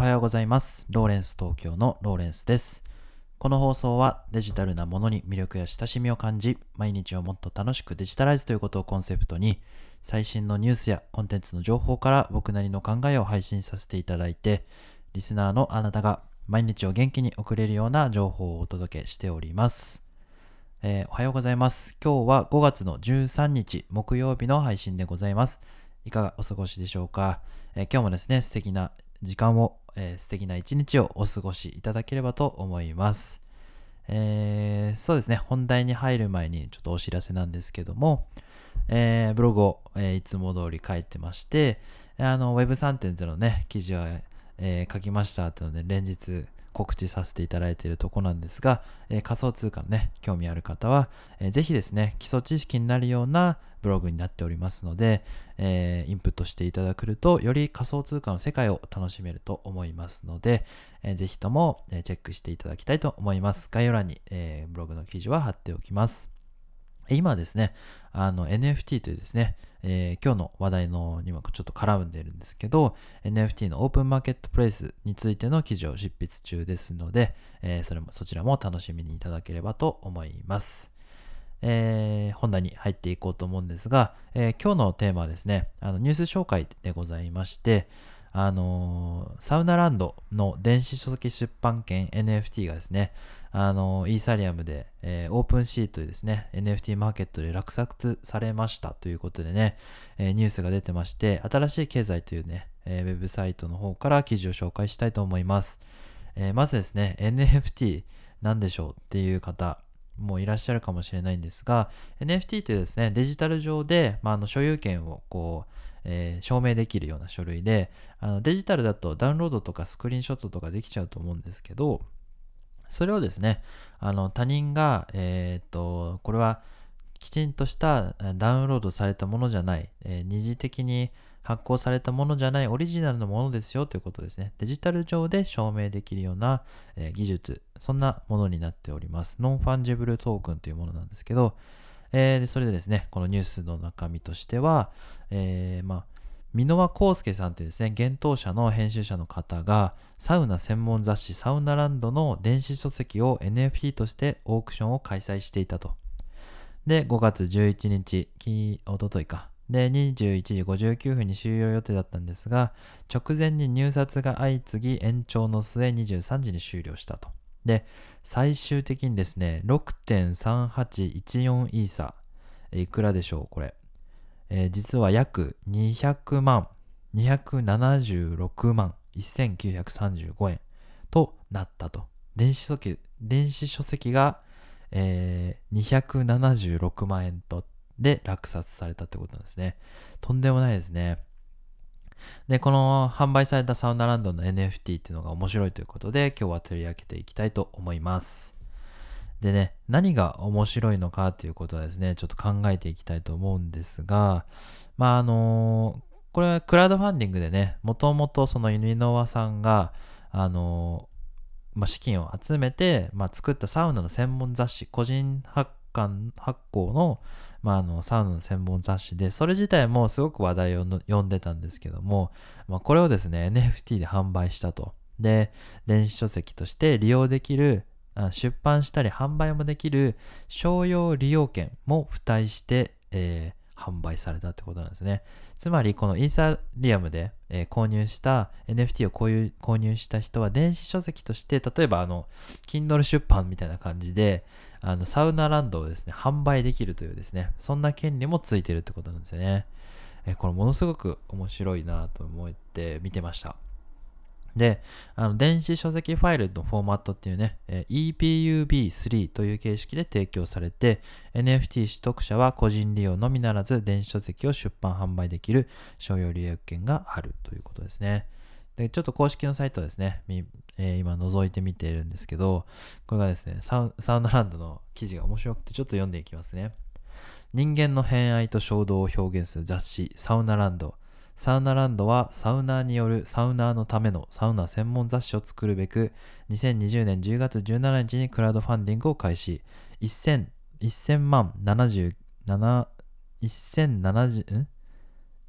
はようございます。ローレンス東京のローレンスです。この放送はデジタルなものに魅力や親しみを感じ、毎日をもっと楽しくデジタライズということをコンセプトに、最新のニュースやコンテンツの情報から僕なりの考えを配信させていただいて、リスナーのあなたが毎日を元気に送れるような情報をお届けしております。えーおはようございます。今日は5月の13日木曜日の配信でございます。いかがお過ごしでしょうか、えー今日もですね、素敵な時間を、えー素敵な一日をお過ごしいただければと思います。えーそうですね、本題に入る前にちょっとお知らせなんですけども、えーブログを、えーいつも通り書いてまして、あの Web3.0 のね、記事は、え書きましたってので、連日告知させていただいているとこなんですが、えー仮想通貨のね、興味ある方は、えーぜひですね、基礎知識になるようなブログになっておりますので、えーインプットしていただけると、より仮想通貨の世界を楽しめると思いますので、えーぜひとも、えチェックしていただきたいと思います。概要欄に、えブログの記事は貼っておきます。今ですね、あの NFT というですね、えー今日の話題のにもちょっと絡んでるんですけど、NFT のオープンマーケットプレイスについての記事を執筆中ですので、えーそれもそちらも楽しみにいただければと思います。えー本題に入っていこうと思うんですが、え今日のテーマはですね、あのニュース紹介でございまして、あのーサウナランドの電子書籍出版権 NFT がですね、あのーイーサリアムで、えーオープンシーというですね、NFT マーケットで落札されましたということでね、えーニュースが出てまして、新しい経済というね、えーウェブサイトの方から記事を紹介したいと思います。えーまずですね、NFT なんでしょうっていう方、もいらっしゃるかもしれないんですが、NFT というですね、デジタル上で、まあ、あの所有権をこう、えー証明できるような書類で、あのデジタルだとダウンロードとかスクリーンショットとかできちゃうと思うんですけど、それをですね、あの他人が、えーっと、これはきちんとしたダウンロードされたものじゃない、えー二次的に発行されたものじゃないオリジナルのものですよということですね。デジタル上で証明できるような、えー技術、そんなものになっております。ノンファンジブルトークンというものなんですけど、えーそれでですね、このニュースの中身としては、えーまあ、箕輪康介さんというですね、幻冬舎の編集者の方が、サウナ専門雑誌サウナランドの電子書籍を NFT としてオークションを開催していたと。で、5月11日、きおとといか。で、21時59分に終了予定だったんですが、直前に入札が相次ぎ延長の末23時に終了したと。で、最終的にですね、6.3814イーサ、いくらでしょう、これ。えー実は約200万、276万1935円となったと。電子書籍電子書籍が、えー276万円とで落札されたってことなんですね。とんでもないですね。で、この販売されたサウナランドの NFT っていうのが面白いということで、今日は取り上げていきたいと思います。でね、何が面白いのかということはですね、ちょっと考えていきたいと思うんですが、まああのこれはクラウドファンディングでね、もともとそのユニノワさんが、あのまあ、資金を集めて、まあ、作ったサウナの専門雑誌、個人発刊発行の,、まあ、あのサウナの専門雑誌で、それ自体もすごく話題を呼んでたんですけども、まあ、これをですね、NFT で販売したと。で、電子書籍として利用できる、出版したり販売もできる商用利用権も付帯して、えー販売されたってことなんですね。つまり、このイーサリアムで、えー購入した NFT をこういう購入した人は電子書籍として、例えばあの、Kindle 出版みたいな感じで、あの、サウナランドをですね、販売できるというですね、そんな権利もついてるってことなんですよね。えーこれものすごく面白いなと思って見てました。で、あの電子書籍ファイルのフォーマットっていうね、え EPUB3 という形式で提供されて、NFT 取得者は個人利用のみならず電子書籍を出版販売できる商用利用権があるということですね。で、ちょっと公式のサイトですね、えー今覗いてみているんですけど、これがですね、ササウナランドの記事が面白くてちょっと読んでいきますね。人間の偏愛と衝動を表現する雑誌サウナランド。サウナランドはサウナーによるサウナーのためのサウナ専門雑誌を作るべく2020年10月17日にクラウドファンディングを開始1000 1000万77 1070ん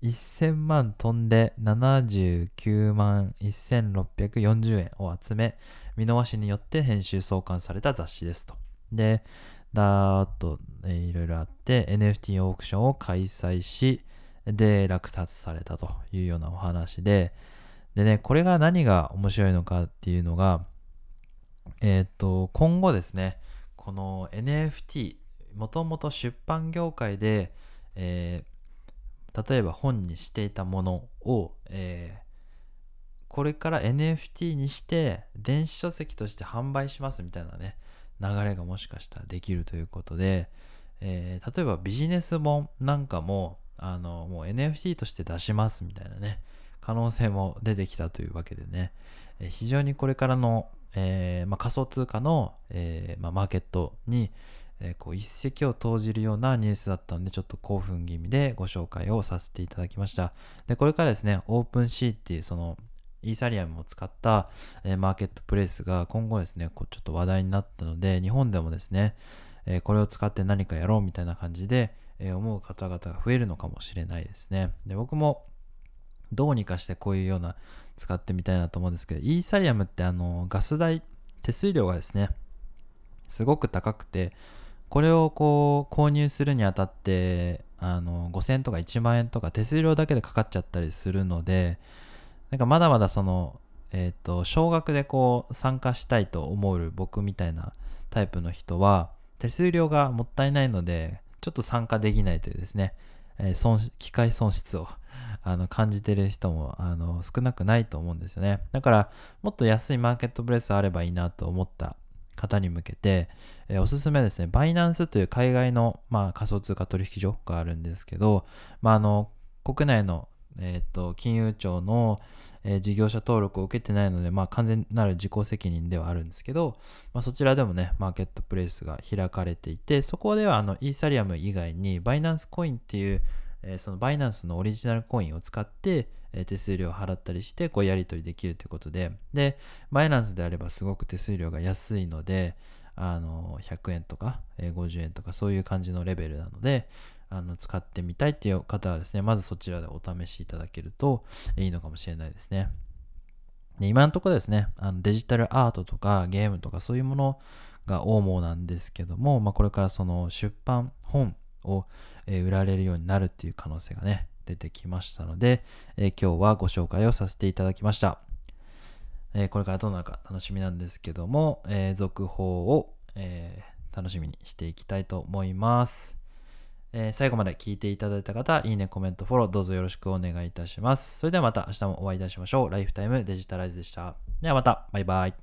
？1000万飛んで79万1640円を集め、見逃しによって編集創刊された雑誌ですと。で、だーっと、えーいろいろあって NFT オークションを開催し、で、落札されたというようなお話で、でね、これが何が面白いのかっていうのが、えっ、と、今後ですね、この NFT、もともと出版業界で、えー例えば本にしていたものを、えーこれから NFT にして電子書籍として販売しますみたいなね流れがもしかしたらできるということで、えー例えばビジネス本なんかもあのもう NFT として出しますみたいなね可能性も出てきたというわけでね、え非常にこれからの、えーまあ、仮想通貨の、えーまあ、マーケットに、えーこう一石を投じるようなニュースだったのでちょっと興奮気味でご紹介をさせていただきました。でこれからですねオープンシーっていうそのイーサリアムを使った、えマーケットプレイスが今後ですねこうちょっと話題になったので日本でもですね、えこれを使って何かやろうみたいな感じで、え思う方々が増えるのかもしれないですね。で僕もどうにかしてこういうような使ってみたいなと思うんですけどイーサリアムってあのガス代手数料がですねすごく高くてこれをこう購入するにあたってあの5000円とか1万円とか手数料だけでかかっちゃったりするのでなんかまだまだそのえっ、と少額でこう参加したいと思う僕みたいなタイプの人は手数料がもったいないのでちょっと参加できないというですね、えー損機械損失を あの感じてる人もあの少なくないと思うんですよね。だからもっと安いマーケットプレスあればいいなと思った方に向けて、えーおすすめですね、バイナンスという海外の、まあ、仮想通貨取引所があるんですけど、まあ、あの国内の、えーと金融庁の、えー事業者登録を受けてないので、まあ、完全なる自己責任ではあるんですけど、まあ、そちらでもね、マーケットプレイスが開かれていて、そこではあのイーサリアム以外にバイナンスコインっていう、えーそのバイナンスのオリジナルコインを使って、えー手数料を払ったりしてこうやり取りできるということで。でバイナンスであればすごく手数料が安いのであの100円とか、えー50円とかそういう感じのレベルなのであの使ってみたいっていう方はですねまずそちらでお試しいただけるといいのかもしれないですね。で今のところですねあのデジタルアートとかゲームとかそういうものが主なんですけども、まあ、これからその出版本を、え売られるようになるっていう可能性がね出てきましたので、え今日はご紹介をさせていただきました、えこれからどうなるか楽しみなんですけども、え続報を、え楽しみにしていきたいと思います、えー最後まで聞いていただいた方、いいね、コメント、フォローどうぞよろしくお願いいたします。それではまた明日もお会いいたしましょう。ライフタイムデジタライズでした。ではまた、バイバイ。